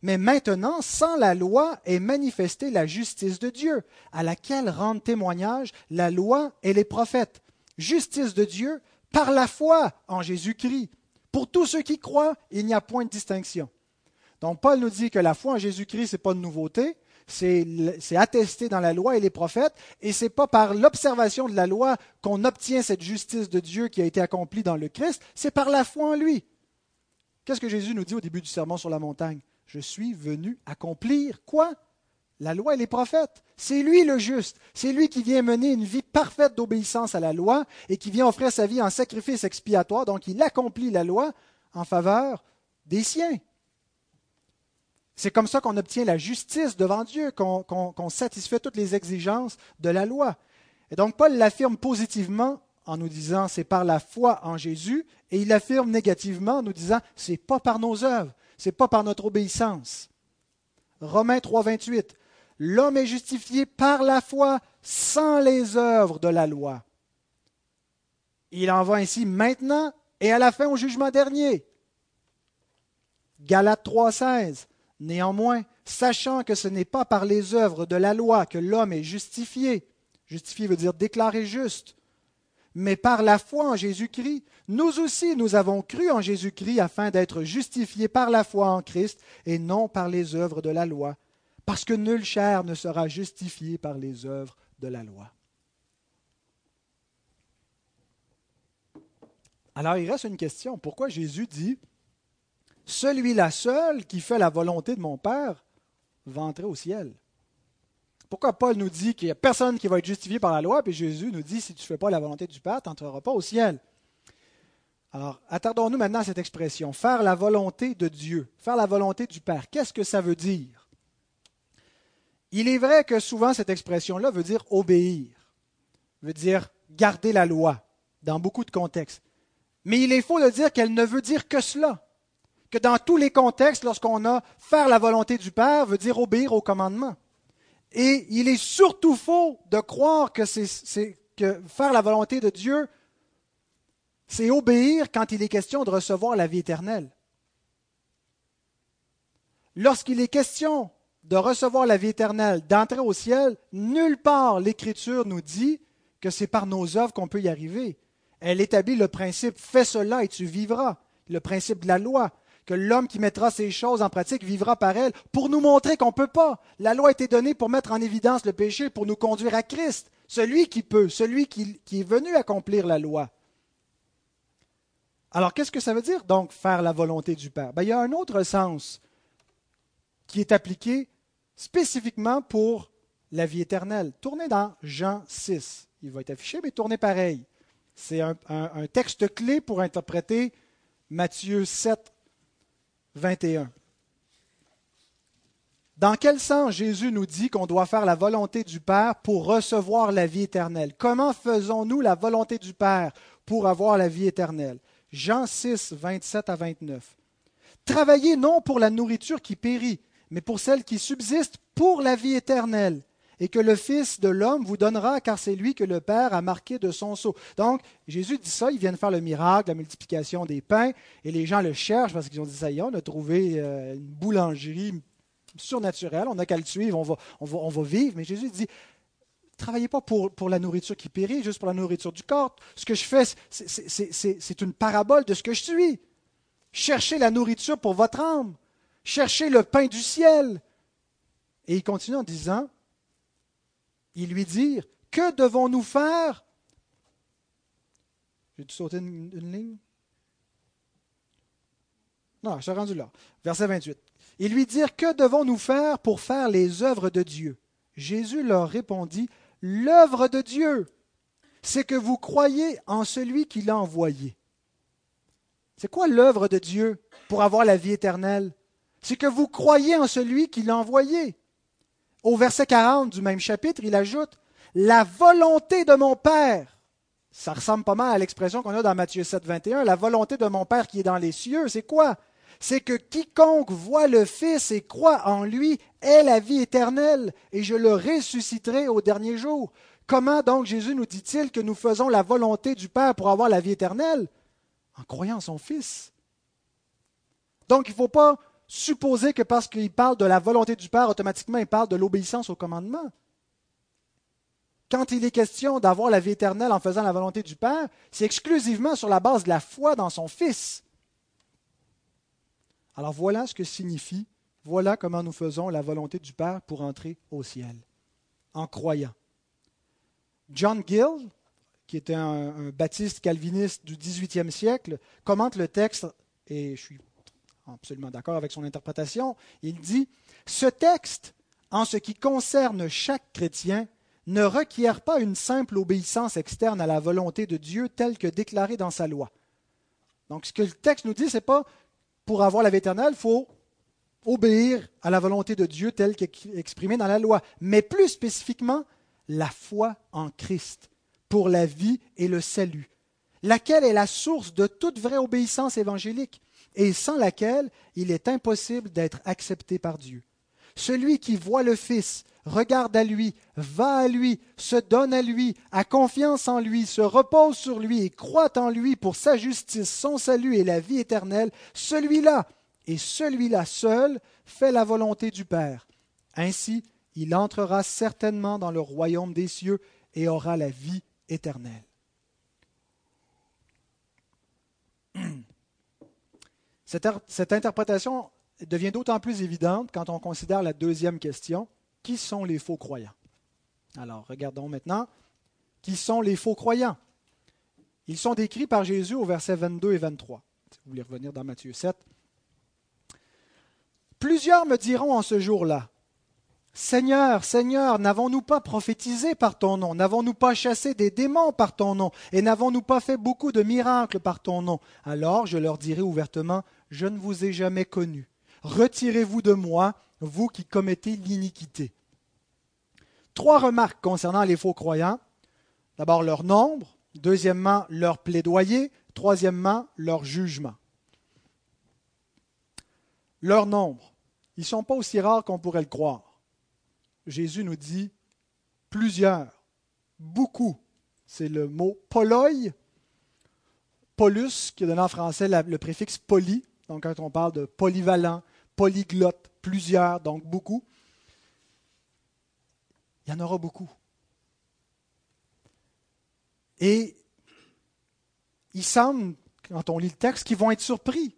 Mais maintenant, sans la loi est manifestée la justice de Dieu, à laquelle rendent témoignage la loi et les prophètes. Justice de Dieu par la foi en Jésus-Christ. Pour tous ceux qui croient, il n'y a point de distinction. Donc Paul nous dit que la foi en Jésus-Christ, ce n'est pas une nouveauté, c'est attesté dans la loi et les prophètes, et ce n'est pas par l'observation de la loi qu'on obtient cette justice de Dieu qui a été accomplie dans le Christ, c'est par la foi en lui. Qu'est-ce que Jésus nous dit au début du sermon sur la montagne? Je suis venu accomplir quoi? La loi et les prophètes. C'est lui le juste. C'est lui qui vient mener une vie parfaite d'obéissance à la loi et qui vient offrir sa vie en sacrifice expiatoire. Donc il accomplit la loi en faveur des siens. C'est comme ça qu'on obtient la justice devant Dieu, qu'on satisfait toutes les exigences de la loi. Et donc Paul l'affirme positivement en nous disant c'est par la foi en Jésus, et il l'affirme négativement en nous disant c'est pas par nos œuvres, ce n'est pas par notre obéissance. Romains 3, 28. L'homme est justifié par la foi sans les œuvres de la loi. Il en va ainsi maintenant et à la fin au jugement dernier. Galates 3.16. Néanmoins, sachant que ce n'est pas par les œuvres de la loi que l'homme est justifié, justifié veut dire déclaré juste, mais par la foi en Jésus-Christ. Nous aussi, nous avons cru en Jésus-Christ afin d'être justifiés par la foi en Christ et non par les œuvres de la loi, parce que nulle chair ne sera justifiée par les œuvres de la loi. Alors il reste une question. Pourquoi Jésus dit, Celui-là seul qui fait la volonté de mon Père va entrer au ciel pourquoi Paul nous dit qu'il n'y a personne qui va être justifié par la loi, puis Jésus nous dit, si tu ne fais pas la volonté du Père, tu n'entreras pas au ciel. Alors, attardons-nous maintenant à cette expression, faire la volonté de Dieu, faire la volonté du Père. Qu'est-ce que ça veut dire? Il est vrai que souvent cette expression-là veut dire obéir, veut dire garder la loi, dans beaucoup de contextes. Mais il est faux de dire qu'elle ne veut dire que cela, que dans tous les contextes, lorsqu'on a faire la volonté du Père, veut dire obéir au commandement. Et il est surtout faux de croire que, faire la volonté de Dieu, c'est obéir quand il est question de recevoir la vie éternelle. Lorsqu'il est question de recevoir la vie éternelle, d'entrer au ciel, nulle part l'Écriture nous dit que c'est par nos œuvres qu'on peut y arriver. Elle établit le principe fais cela et tu vivras, le principe de la loi que l'homme qui mettra ces choses en pratique vivra par elles, pour nous montrer qu'on ne peut pas. La loi a été donnée pour mettre en évidence le péché, pour nous conduire à Christ, celui qui peut, celui qui, est venu accomplir la loi. Alors, qu'est-ce que ça veut dire donc faire la volonté du Père? Ben, Il y a un autre sens qui est appliqué spécifiquement pour la vie éternelle. Tournez dans Jean 6. Il va être affiché, mais tournez pareil. C'est un, un texte clé pour interpréter Matthieu 7, 21. Dans quel sens Jésus nous dit qu'on doit faire la volonté du Père pour recevoir la vie éternelle? Comment faisons-nous la volonté du Père pour avoir la vie éternelle? Jean 6, 27 à 29. Travaillez non pour la nourriture qui périt, mais pour celle qui subsiste pour la vie éternelle, et que le Fils de l'homme vous donnera, car c'est lui que le Père a marqué de son sceau. Donc, Jésus dit ça, il vient de faire le miracle, la multiplication des pains, et les gens le cherchent parce qu'ils ont dit, ça y est, on a trouvé euh, une boulangerie surnaturelle, on n'a qu'à le suivre, on va, on, va, vivre. Mais Jésus dit, travaillez pas pour, pour la nourriture qui périt, juste pour la nourriture du corps. Ce que je fais, c'est une parabole de ce que je suis. Cherchez la nourriture pour votre âme. Cherchez le pain du ciel. Et il continue en disant, ils lui dirent Que devons-nous faire? J'ai dû sauter une, ligne? Non, je suis rendu là. Verset 28. Ils lui dirent Que devons-nous faire pour faire les œuvres de Dieu? Jésus leur répondit L'œuvre de Dieu, c'est que vous croyez en celui qui l'a envoyé. C'est quoi l'œuvre de Dieu pour avoir la vie éternelle? C'est que vous croyez en celui qui l'a envoyé. Au verset 40 du même chapitre, il ajoute La volonté de mon Père. Ça ressemble pas mal à l'expression qu'on a dans Matthieu 7, 21. La volonté de mon Père qui est dans les cieux, c'est quoi? C'est que quiconque voit le Fils et croit en lui ait la vie éternelle, et je le ressusciterai au dernier jour. Comment donc Jésus nous dit-il que nous faisons la volonté du Père pour avoir la vie éternelle? En croyant en son Fils. Donc il ne faut pas supposer que parce qu'il parle de la volonté du Père, automatiquement il parle de l'obéissance au commandement. Quand il est question d'avoir la vie éternelle en faisant la volonté du Père, c'est exclusivement sur la base de la foi dans son Fils. Alors voilà ce que signifie, voilà comment nous faisons la volonté du Père pour entrer au ciel, en croyant. John Gill, qui était un, baptiste calviniste du XVIIIe siècle, commente le texte, et je suis absolument d'accord avec son interprétation, il dit, ce texte, en ce qui concerne chaque chrétien, ne requiert pas une simple obéissance externe à la volonté de Dieu telle que déclarée dans sa loi. Donc ce que le texte nous dit, ce n'est pas pour avoir la vie éternelle, il faut obéir à la volonté de Dieu telle qu'exprimée dans la loi, mais plus spécifiquement la foi en Christ pour la vie et le salut, laquelle est la source de toute vraie obéissance évangélique? Et sans laquelle il est impossible d'être accepté par Dieu. Celui qui voit le Fils, regarde à lui, va à lui, se donne à lui, a confiance en lui, se repose sur lui et croit en lui pour sa justice, son salut et la vie éternelle, celui-là et celui-là seul fait la volonté du Père. Ainsi, il entrera certainement dans le royaume des cieux et aura la vie éternelle. Cette, interprétation devient d'autant plus évidente quand on considère la deuxième question, qui sont les faux croyants? Alors, regardons maintenant, qui sont les faux croyants? Ils sont décrits par Jésus au verset 22 et 23. Si vous voulez revenir dans Matthieu 7. Plusieurs me diront en ce jour-là, Seigneur, Seigneur, n'avons-nous pas prophétisé par ton nom? N'avons-nous pas chassé des démons par ton nom? Et n'avons-nous pas fait beaucoup de miracles par ton nom? Alors je leur dirai ouvertement, Je ne vous ai jamais connu. Retirez-vous de moi, vous qui commettez l'iniquité. Trois remarques concernant les faux croyants. D'abord leur nombre, deuxièmement leur plaidoyer, troisièmement leur jugement. Leur nombre. Ils ne sont pas aussi rares qu'on pourrait le croire. Jésus nous dit plusieurs, beaucoup. C'est le mot poloi, polus, qui est donné en français le préfixe poly. Donc, quand on parle de polyvalent, polyglotte, plusieurs, donc beaucoup, il y en aura beaucoup. Et il semble, quand on lit le texte, qu'ils vont être surpris.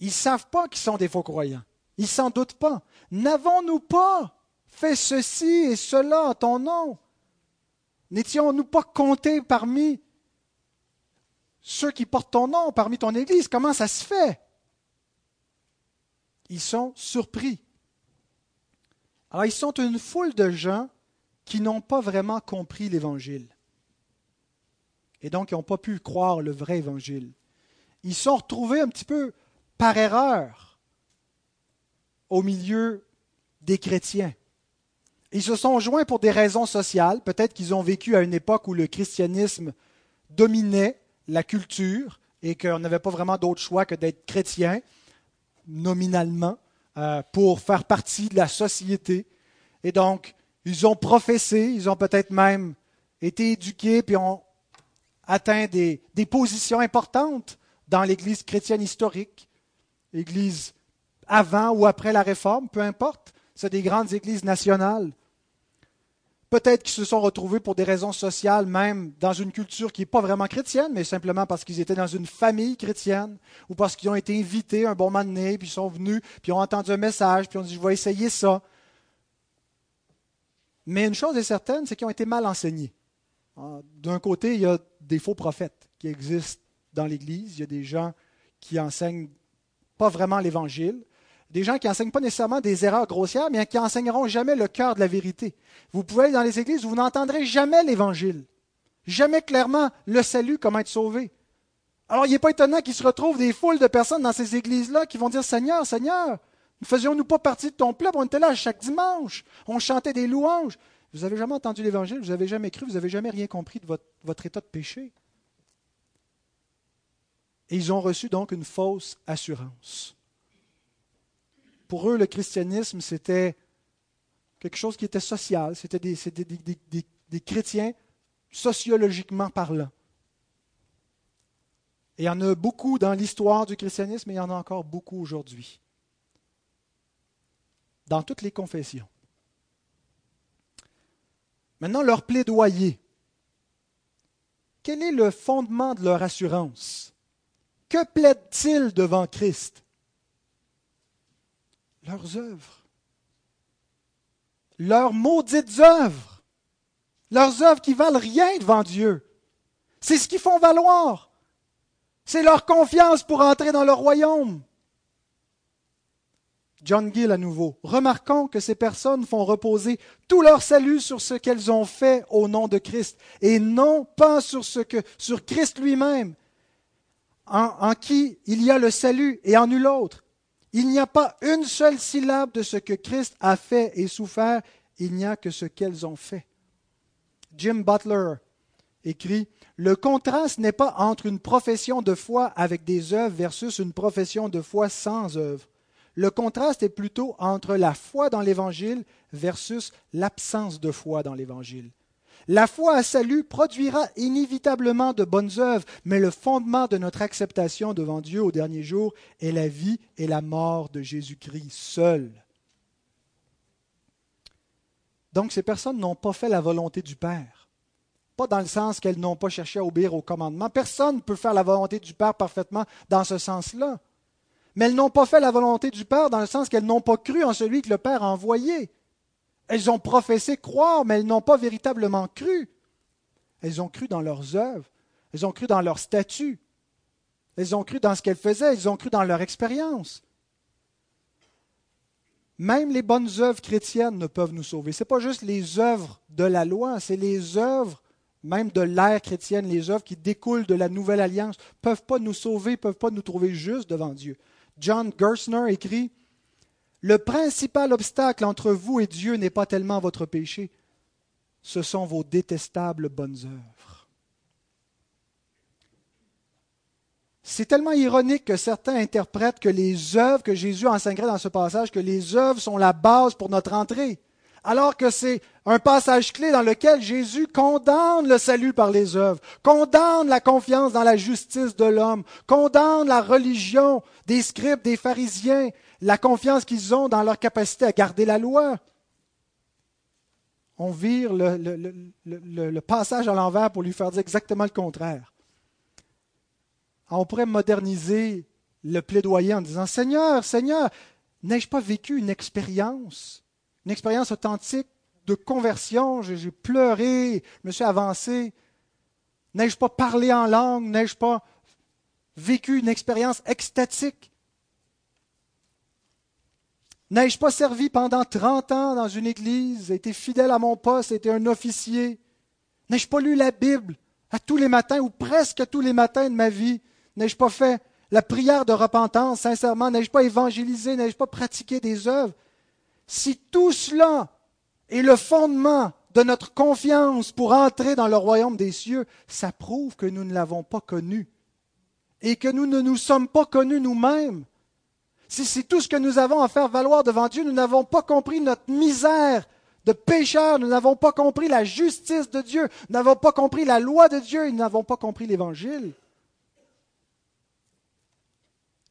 Ils ne savent pas qu'ils sont des faux croyants. Ils s'en doutent pas. N'avons-nous pas fait ceci et cela en ton nom? N'étions-nous pas comptés parmi ceux qui portent ton nom, parmi ton Église? Comment ça se fait? Ils sont surpris. Alors ils sont une foule de gens qui n'ont pas vraiment compris l'Évangile. Et donc, ils n'ont pas pu croire le vrai Évangile. Ils sont retrouvés un petit peu par erreur au milieu des chrétiens. Ils se sont joints pour des raisons sociales. Peut-être qu'ils ont vécu à une époque où le christianisme dominait la culture et qu'on n'avait pas vraiment d'autre choix que d'être chrétien, nominalement, euh, pour faire partie de la société. Et donc, ils ont professé, ils ont peut-être même été éduqués, puis ont atteint des, positions importantes dans l'Église chrétienne historique, l'Église avant ou après la réforme, peu importe. C'est des grandes églises nationales. Peut-être qu'ils se sont retrouvés pour des raisons sociales, même dans une culture qui n'est pas vraiment chrétienne, mais simplement parce qu'ils étaient dans une famille chrétienne, ou parce qu'ils ont été invités un bon moment donné, puis ils sont venus, puis ont entendu un message, puis ont dit, je vais essayer ça. Mais une chose est certaine, c'est qu'ils ont été mal enseignés. Ah, d'un côté, il y a des faux prophètes qui existent dans l'Église. Il y a des gens qui enseignent pas vraiment l'Évangile des gens qui enseignent pas nécessairement des erreurs grossières, mais qui enseigneront jamais le cœur de la vérité. Vous pouvez aller dans les églises où vous n'entendrez jamais l'Évangile, jamais clairement le salut, comment être sauvé. Alors, il n'est pas étonnant qu'il se retrouve des foules de personnes dans ces églises-là qui vont dire Seigneur, Seigneur, ne faisions-nous pas partie de ton peuple? On était là chaque dimanche, on chantait des louanges. Vous n'avez jamais entendu l'Évangile, vous n'avez jamais cru, vous n'avez jamais rien compris de votre état de péché. Et ils ont reçu donc une fausse assurance. Pour eux, le christianisme, c'était quelque chose qui était social, c'était des, chrétiens sociologiquement parlant. Et il y en a beaucoup dans l'histoire du christianisme, et il y en a encore beaucoup aujourd'hui. Dans toutes les confessions. Maintenant, leur plaidoyer. Quel est le fondement de leur assurance? Que plaident-ils devant Christ? Leurs œuvres. Leurs maudites œuvres. Leurs œuvres qui valent rien devant Dieu. C'est ce qu'ils font valoir. C'est leur confiance pour entrer dans le royaume. John Gill à nouveau. Remarquons que ces personnes font reposer tout leur salut sur ce qu'elles ont fait au nom de Christ et non pas sur ce que sur Christ lui-même, en, en qui il y a le salut et en nul autre. Il n'y a pas une seule syllabe de ce que Christ a fait et souffert, il n'y a que ce qu'elles ont fait. Jim Butler écrit Le contraste n'est pas entre une profession de foi avec des œuvres versus une profession de foi sans œuvres. Le contraste est plutôt entre la foi dans l'Évangile versus l'absence de foi dans l'Évangile. La foi à salut produira inévitablement de bonnes œuvres, mais le fondement de notre acceptation devant Dieu au dernier jour est la vie et la mort de Jésus-Christ seul. Donc ces personnes n'ont pas fait la volonté du Père. Pas dans le sens qu'elles n'ont pas cherché à obéir au commandement. Personne ne peut faire la volonté du Père parfaitement dans ce sens-là. Mais elles n'ont pas fait la volonté du Père dans le sens qu'elles n'ont pas cru en celui que le Père a envoyé. Elles ont professé croire, mais elles n'ont pas véritablement cru. Elles ont cru dans leurs œuvres, elles ont cru dans leur statut, elles ont cru dans ce qu'elles faisaient, elles ont cru dans leur expérience. Même les bonnes œuvres chrétiennes ne peuvent nous sauver. Ce n'est pas juste les œuvres de la loi, c'est les œuvres même de l'ère chrétienne, les œuvres qui découlent de la nouvelle alliance, ne peuvent pas nous sauver, ne peuvent pas nous trouver justes devant Dieu. John Gersner écrit Le principal obstacle entre vous et Dieu n'est pas tellement votre péché, ce sont vos détestables bonnes œuvres. C'est tellement ironique que certains interprètent que les œuvres que Jésus enseignerait dans ce passage, que les œuvres sont la base pour notre entrée, alors que c'est un passage clé dans lequel Jésus condamne le salut par les œuvres, condamne la confiance dans la justice de l'homme, condamne la religion des scribes, des pharisiens, la confiance qu'ils ont dans leur capacité à garder la loi. On vire le, passage à l'envers pour lui faire dire exactement le contraire. on pourrait moderniser le plaidoyer en disant Seigneur, Seigneur, n'ai-je pas vécu une expérience, une expérience authentique de conversion? J'ai pleuré, je me suis avancé. N'ai-je pas parlé en langue? N'ai-je pas vécu une expérience extatique? N'ai-je pas servi pendant 30 ans dans une église, été fidèle à mon poste, été un officier? N'ai-je pas lu la Bible à tous les matins ou presque tous les matins de ma vie? N'ai-je pas fait la prière de repentance sincèrement? N'ai-je pas évangélisé? N'ai-je pas pratiqué des œuvres? Si tout cela est le fondement de notre confiance pour entrer dans le royaume des cieux, ça prouve que nous ne l'avons pas connu. Et que nous ne nous sommes pas connus nous-mêmes. Si c'est tout ce que nous avons à faire valoir devant Dieu, nous n'avons pas compris notre misère de pécheurs, nous n'avons pas compris la justice de Dieu, nous n'avons pas compris la loi de Dieu, nous n'avons pas compris l'Évangile.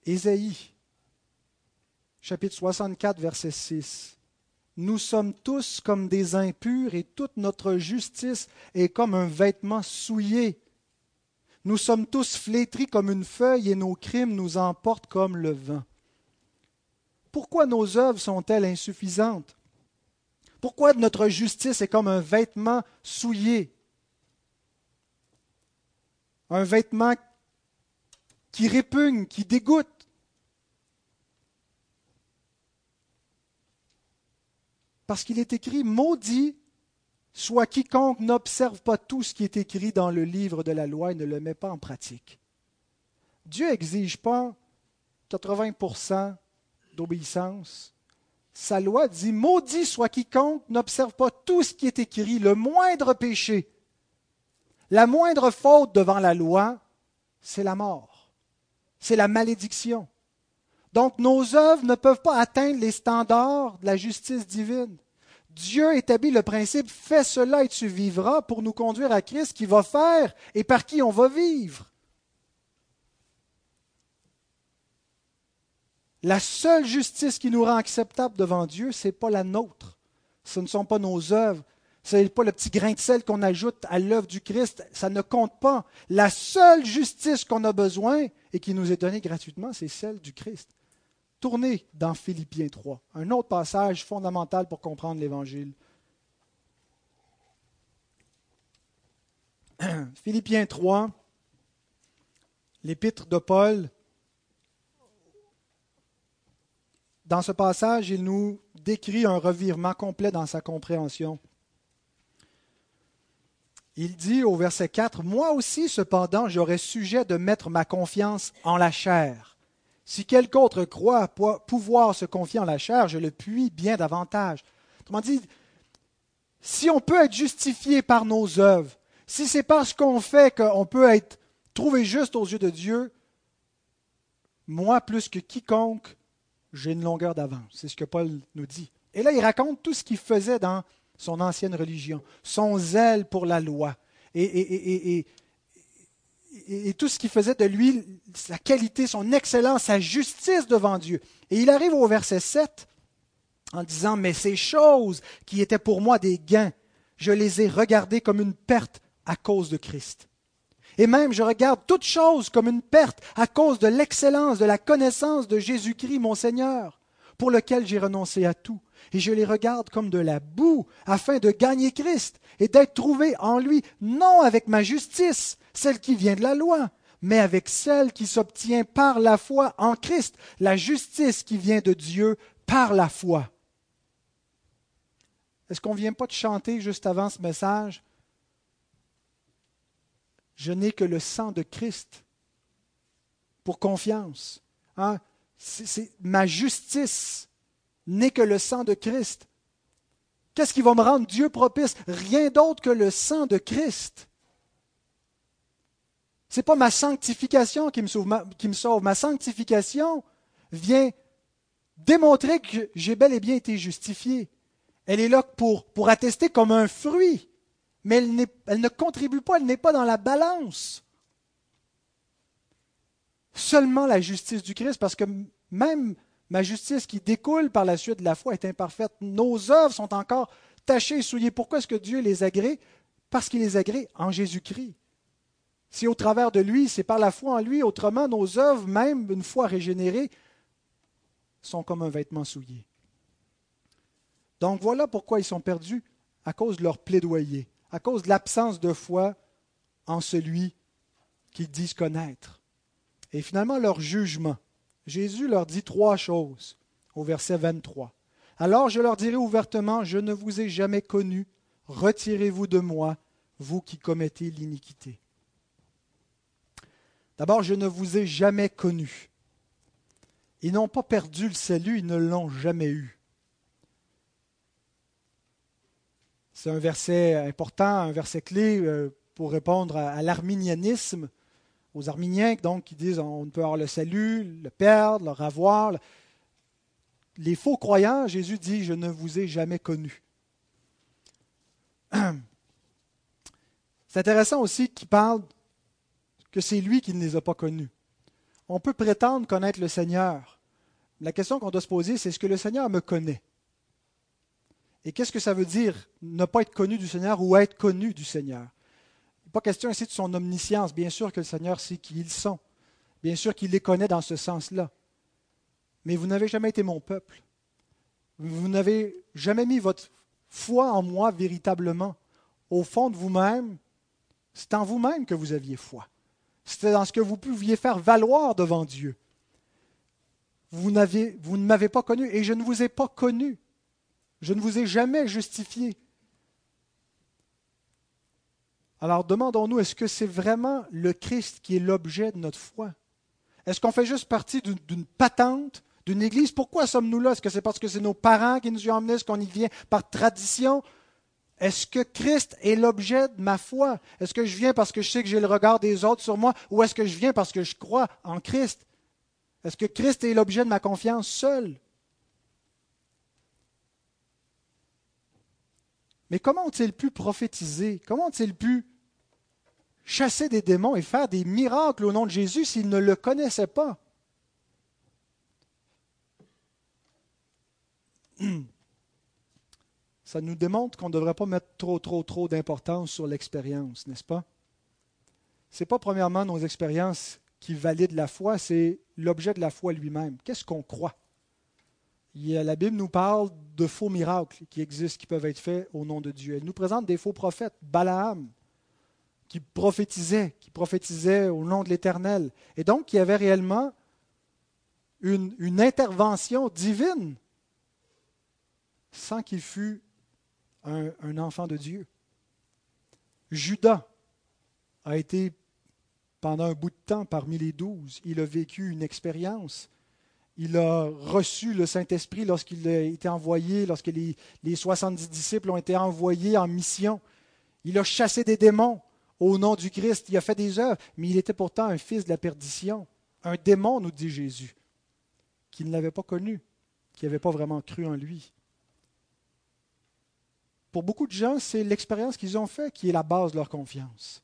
Ésaïe, chapitre 64, verset 6. Nous sommes tous comme des impurs et toute notre justice est comme un vêtement souillé. Nous sommes tous flétris comme une feuille et nos crimes nous emportent comme le vent. Pourquoi nos œuvres sont-elles insuffisantes? Pourquoi notre justice est comme un vêtement souillé? Un vêtement qui répugne, qui dégoûte? Parce qu'il est écrit, maudit soit quiconque n'observe pas tout ce qui est écrit dans le livre de la loi et ne le met pas en pratique. Dieu n'exige pas 80% d'obéissance. Sa loi dit, maudit soit quiconque n'observe pas tout ce qui est écrit, le moindre péché. La moindre faute devant la loi, c'est la mort, c'est la malédiction. Donc nos œuvres ne peuvent pas atteindre les standards de la justice divine. Dieu établit le principe fais cela et tu vivras pour nous conduire à Christ qui va faire et par qui on va vivre. La seule justice qui nous rend acceptable devant Dieu, ce n'est pas la nôtre. Ce ne sont pas nos œuvres. Ce n'est pas le petit grain de sel qu'on ajoute à l'œuvre du Christ. Ça ne compte pas. La seule justice qu'on a besoin et qui nous est donnée gratuitement, c'est celle du Christ. Tournez dans Philippiens 3, un autre passage fondamental pour comprendre l'Évangile. Philippiens 3, l'épître de Paul. Dans ce passage, il nous décrit un revirement complet dans sa compréhension. Il dit au verset 4, Moi aussi, cependant, j'aurais sujet de mettre ma confiance en la chair si quelque autre croit pouvoir se confier en la chair, je le puis bien davantage. Autrement dit, si on peut être justifié par nos œuvres, si c'est parce qu'on fait qu'on peut être trouvé juste aux yeux de Dieu, moi plus que quiconque, j'ai une longueur d'avance. C'est ce que Paul nous dit. Et là, il raconte tout ce qu'il faisait dans son ancienne religion, son zèle pour la loi, et, tout ce qui faisait de lui sa qualité, son excellence, sa justice devant Dieu. Et il arrive au verset 7 en disant, mais ces choses qui étaient pour moi des gains, je les ai regardées comme une perte à cause de Christ. Et même, je regarde toute chose comme une perte à cause de l'excellence, de la connaissance de Jésus-Christ, mon Seigneur, pour lequel j'ai renoncé à tout. Et je les regarde comme de la boue, afin de gagner Christ et d'être trouvé en lui, non avec ma justice, celle qui vient de la loi, mais avec celle qui s'obtient par la foi en Christ, la justice qui vient de Dieu par la foi. Est-ce qu'on ne vient pas de chanter juste avant ce message? Je n'ai que le sang de Christ pour confiance. Hein? Ma justice n'est que le sang de Christ. Qu'est-ce qui va me rendre Dieu propice? Rien d'autre que le sang de Christ. Ce n'est pas ma sanctification qui me, sauve, qui me sauve. Ma sanctification vient démontrer que j'ai bel et bien été justifié. Elle est là pour, pour attester comme un fruit, mais elle, ne contribue pas, elle n'est pas dans la balance. Seulement la justice du Christ, parce que même ma justice qui découle par la suite de la foi est imparfaite. Nos œuvres sont encore tachées et souillées. Pourquoi est-ce que Dieu les agrée? Parce qu'il les agrée en Jésus-Christ. C'est au travers de lui, c'est par la foi en lui. Autrement, nos œuvres, même une fois régénérées, sont comme un vêtement souillé. Donc voilà pourquoi ils sont perdus, à cause de leur plaidoyer, à cause de l'absence de foi en celui qu'ils disent connaître. Et finalement, leur jugement. Jésus leur dit trois choses au verset 23. Alors je leur dirai ouvertement, je ne vous ai jamais connu, retirez-vous de moi, vous qui commettez l'iniquité. D'abord, je ne vous ai jamais connu. Ils n'ont pas perdu le salut, ils ne l'ont jamais eu. C'est un verset important, un verset clé euh, pour répondre à, l'arminianisme, aux arminiens donc qui disent on ne peut avoir le salut, le perdre, le revoir. Les faux croyants, Jésus dit je ne vous ai jamais connu. C'est intéressant aussi qu'il parle que c'est lui qui ne les a pas connus. On peut prétendre connaître le Seigneur. La question qu'on doit se poser, c'est est-ce que le Seigneur me connaît? Et qu'est-ce que ça veut dire ne pas être connu du Seigneur ou être connu du Seigneur? Il n'est pas question ici de son omniscience. Bien sûr que le Seigneur sait qui ils sont. Bien sûr qu'il les connaît dans ce sens-là. Mais vous n'avez jamais été mon peuple. Vous n'avez jamais mis votre foi en moi véritablement. Au fond de vous-même, c'est en vous-même que vous aviez foi. C'était dans ce que vous pouviez faire valoir devant Dieu. Vous, vous ne m'avez pas connu et je ne vous ai pas connu. Je ne vous ai jamais justifié. Alors demandons-nous, est-ce que c'est vraiment le Christ qui est l'objet de notre foi? Est-ce qu'on fait juste partie d'une patente, d'une église? Pourquoi sommes-nous là? Est-ce que c'est parce que c'est nos parents qui nous ont emmenés Est-ce qu'on y vient par tradition? Est-ce que Christ est l'objet de ma foi? Est-ce que je viens parce que je sais que j'ai le regard des autres sur moi? Ou est-ce que je viens parce que je crois en Christ? Est-ce que Christ est l'objet de ma confiance seul Mais comment ont-ils pu prophétiser? Comment ont-ils pu chasser des démons et faire des miracles au nom de Jésus s'ils ne le connaissaient pas? Ça nous démontre qu'on ne devrait pas mettre trop, trop, trop d'importance sur l'expérience, n'est-ce pas? Ce n'est pas premièrement nos expériences qui valident la foi, c'est l'objet de la foi lui-même. Qu'est-ce qu'on croit? La Bible nous parle de faux miracles qui existent, qui peuvent être faits au nom de Dieu. Elle nous présente des faux prophètes, Balaam, qui prophétisait, qui prophétisait au nom de l'Éternel. Et donc, il y avait réellement une, intervention divine sans qu'il fût un enfant de Dieu. Judas a été pendant un bout de temps parmi les douze. Il a vécu une expérience il a reçu le Saint-Esprit lorsqu'il a été envoyé, lorsque les, les 70 disciples ont été envoyés en mission. Il a chassé des démons au nom du Christ. Il a fait des œuvres, mais il était pourtant un fils de la perdition. Un démon, nous dit Jésus, qui ne l'avait pas connu, qui n'avait pas vraiment cru en lui. Pour beaucoup de gens, c'est l'expérience qu'ils ont faite qui est la base de leur confiance.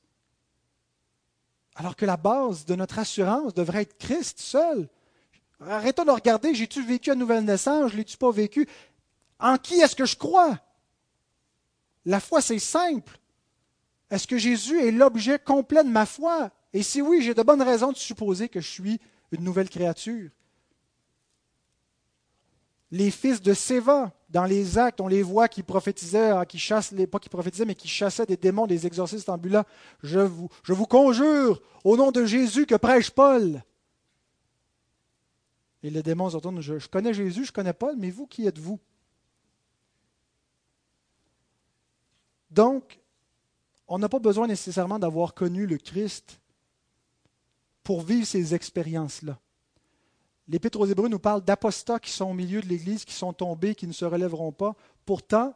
Alors que la base de notre assurance devrait être Christ seul. Arrêtons de regarder, j'ai-tu vécu à nouvelle naissance, je l'ai-tu pas vécu? En qui est-ce que je crois? La foi, c'est simple. Est-ce que Jésus est l'objet complet de ma foi? Et si oui, j'ai de bonnes raisons de supposer que je suis une nouvelle créature. Les fils de Séva, dans les actes, on les voit qui prophétisaient, hein, qui chassent, pas qui prophétisaient, mais qui chassaient des démons, des exorcistes ambulants. Je vous conjure, au nom de Jésus que prêche Paul. Et les démons se retournent, je, je connais Jésus, je connais Paul, mais vous, qui êtes-vous? Donc, on n'a pas besoin nécessairement d'avoir connu le Christ pour vivre ces expériences-là. L'Épître aux Hébreux nous parle d'apostats qui sont au milieu de l'Église, qui sont tombés, qui ne se relèveront pas. Pourtant,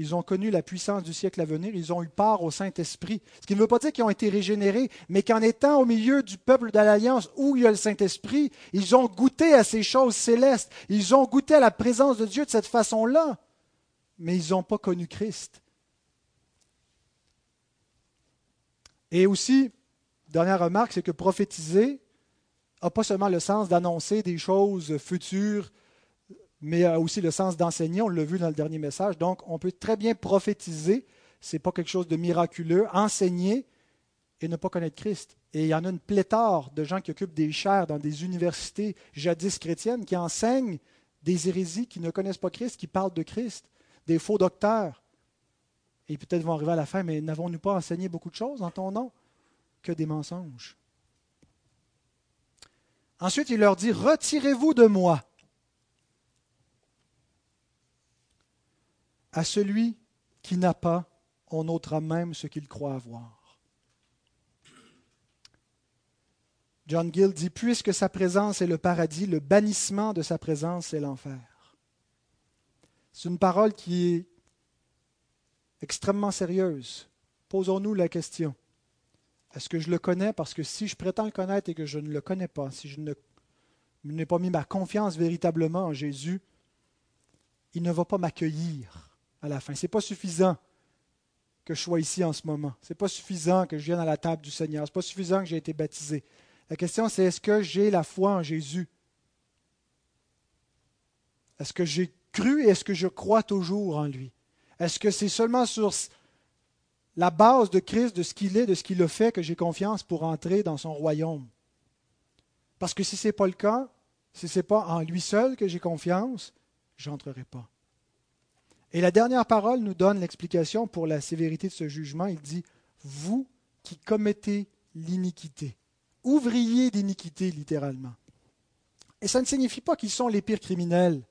ils ont connu la puissance du siècle à venir, ils ont eu part au Saint-Esprit. Ce qui ne veut pas dire qu'ils ont été régénérés, mais qu'en étant au milieu du peuple de l'Alliance où il y a le Saint-Esprit, ils ont goûté à ces choses célestes, ils ont goûté à la présence de Dieu de cette façon-là, mais ils n'ont pas connu Christ. Et aussi, dernière remarque, c'est que prophétiser n'a pas seulement le sens d'annoncer des choses futures, mais a aussi le sens d'enseigner. On l'a vu dans le dernier message. Donc, on peut très bien prophétiser. Ce n'est pas quelque chose de miraculeux. Enseigner et ne pas connaître Christ. Et il y en a une pléthore de gens qui occupent des chaires dans des universités jadis chrétiennes qui enseignent des hérésies, qui ne connaissent pas Christ, qui parlent de Christ, des faux docteurs, et peut-être vont arriver à la fin, mais n'avons-nous pas enseigné beaucoup de choses en ton nom? Que des mensonges Ensuite, il leur dit, retirez-vous de moi à celui qui n'a pas, on ôtera même ce qu'il croit avoir. John Gill dit, puisque sa présence est le paradis, le bannissement de sa présence est l'enfer. C'est une parole qui est extrêmement sérieuse. Posons-nous la question. Est-ce que je le connais? Parce que si je prétends le connaître et que je ne le connais pas, si je n'ai pas mis ma confiance véritablement en Jésus, il ne va pas m'accueillir à la fin. Ce n'est pas suffisant que je sois ici en ce moment. Ce n'est pas suffisant que je vienne à la table du Seigneur. Ce n'est pas suffisant que j'ai été baptisé. La question, c'est est-ce que j'ai la foi en Jésus? Est-ce que j'ai cru et est-ce que je crois toujours en lui? Est-ce que c'est seulement sur la base de Christ, de ce qu'il est, de ce qu'il a fait, que j'ai confiance pour entrer dans son royaume? Parce que si ce n'est pas le cas, si ce n'est pas en lui seul que j'ai confiance, je n'entrerai pas. Et la dernière parole nous donne l'explication pour la sévérité de ce jugement. Il dit, vous qui commettez l'iniquité, ouvriers d'iniquité littéralement. Et ça ne signifie pas qu'ils sont les pires criminels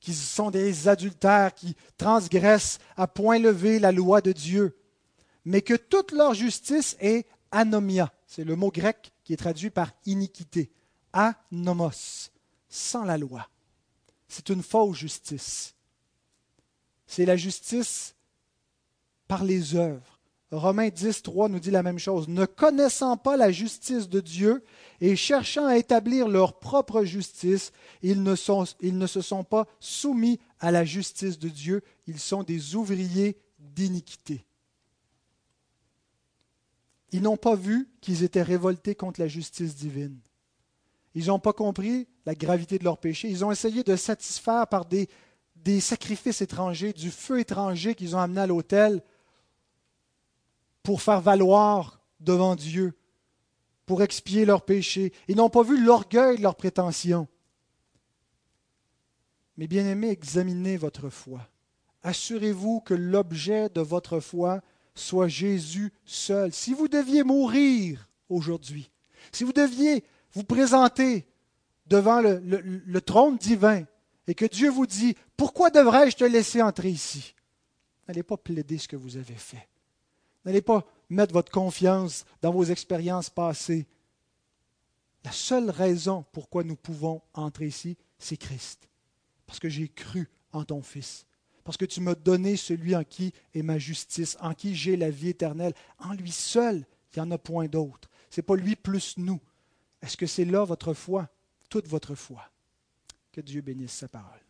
qui sont des adultères, qui transgressent à point levé la loi de Dieu, mais que toute leur justice est anomia. C'est le mot grec qui est traduit par iniquité. Anomos, sans la loi. C'est une fausse justice. C'est la justice par les œuvres. Romains 10, 3 nous dit la même chose. Ne connaissant pas la justice de Dieu et cherchant à établir leur propre justice, ils ne, se sont pas soumis à la justice de Dieu, ils sont des ouvriers d'iniquité. Ils n'ont pas vu qu'ils étaient révoltés contre la justice divine. Ils n'ont pas compris la gravité de leur péché. Ils ont essayé de satisfaire par des, des sacrifices étrangers, du feu étranger qu'ils ont amené à l'autel pour faire valoir devant Dieu, pour expier leurs péchés. Ils n'ont pas vu l'orgueil de leurs prétentions. Mais bien aimés, examinez votre foi. Assurez-vous que l'objet de votre foi soit Jésus seul. Si vous deviez mourir aujourd'hui, si vous deviez vous présenter devant le, le trône divin et que Dieu vous dit, pourquoi devrais-je te laisser entrer ici? N'allez pas plaider ce que vous avez fait. N'allez pas mettre votre confiance dans vos expériences passées. La seule raison pourquoi nous pouvons entrer ici, c'est Christ. Parce que j'ai cru en ton Fils. Parce que tu m'as donné celui en qui est ma justice, en qui j'ai la vie éternelle. En lui seul, il n'y en a point d'autre. Ce n'est pas lui plus nous. Est-ce que c'est là votre foi, toute votre foi? Que Dieu bénisse sa parole.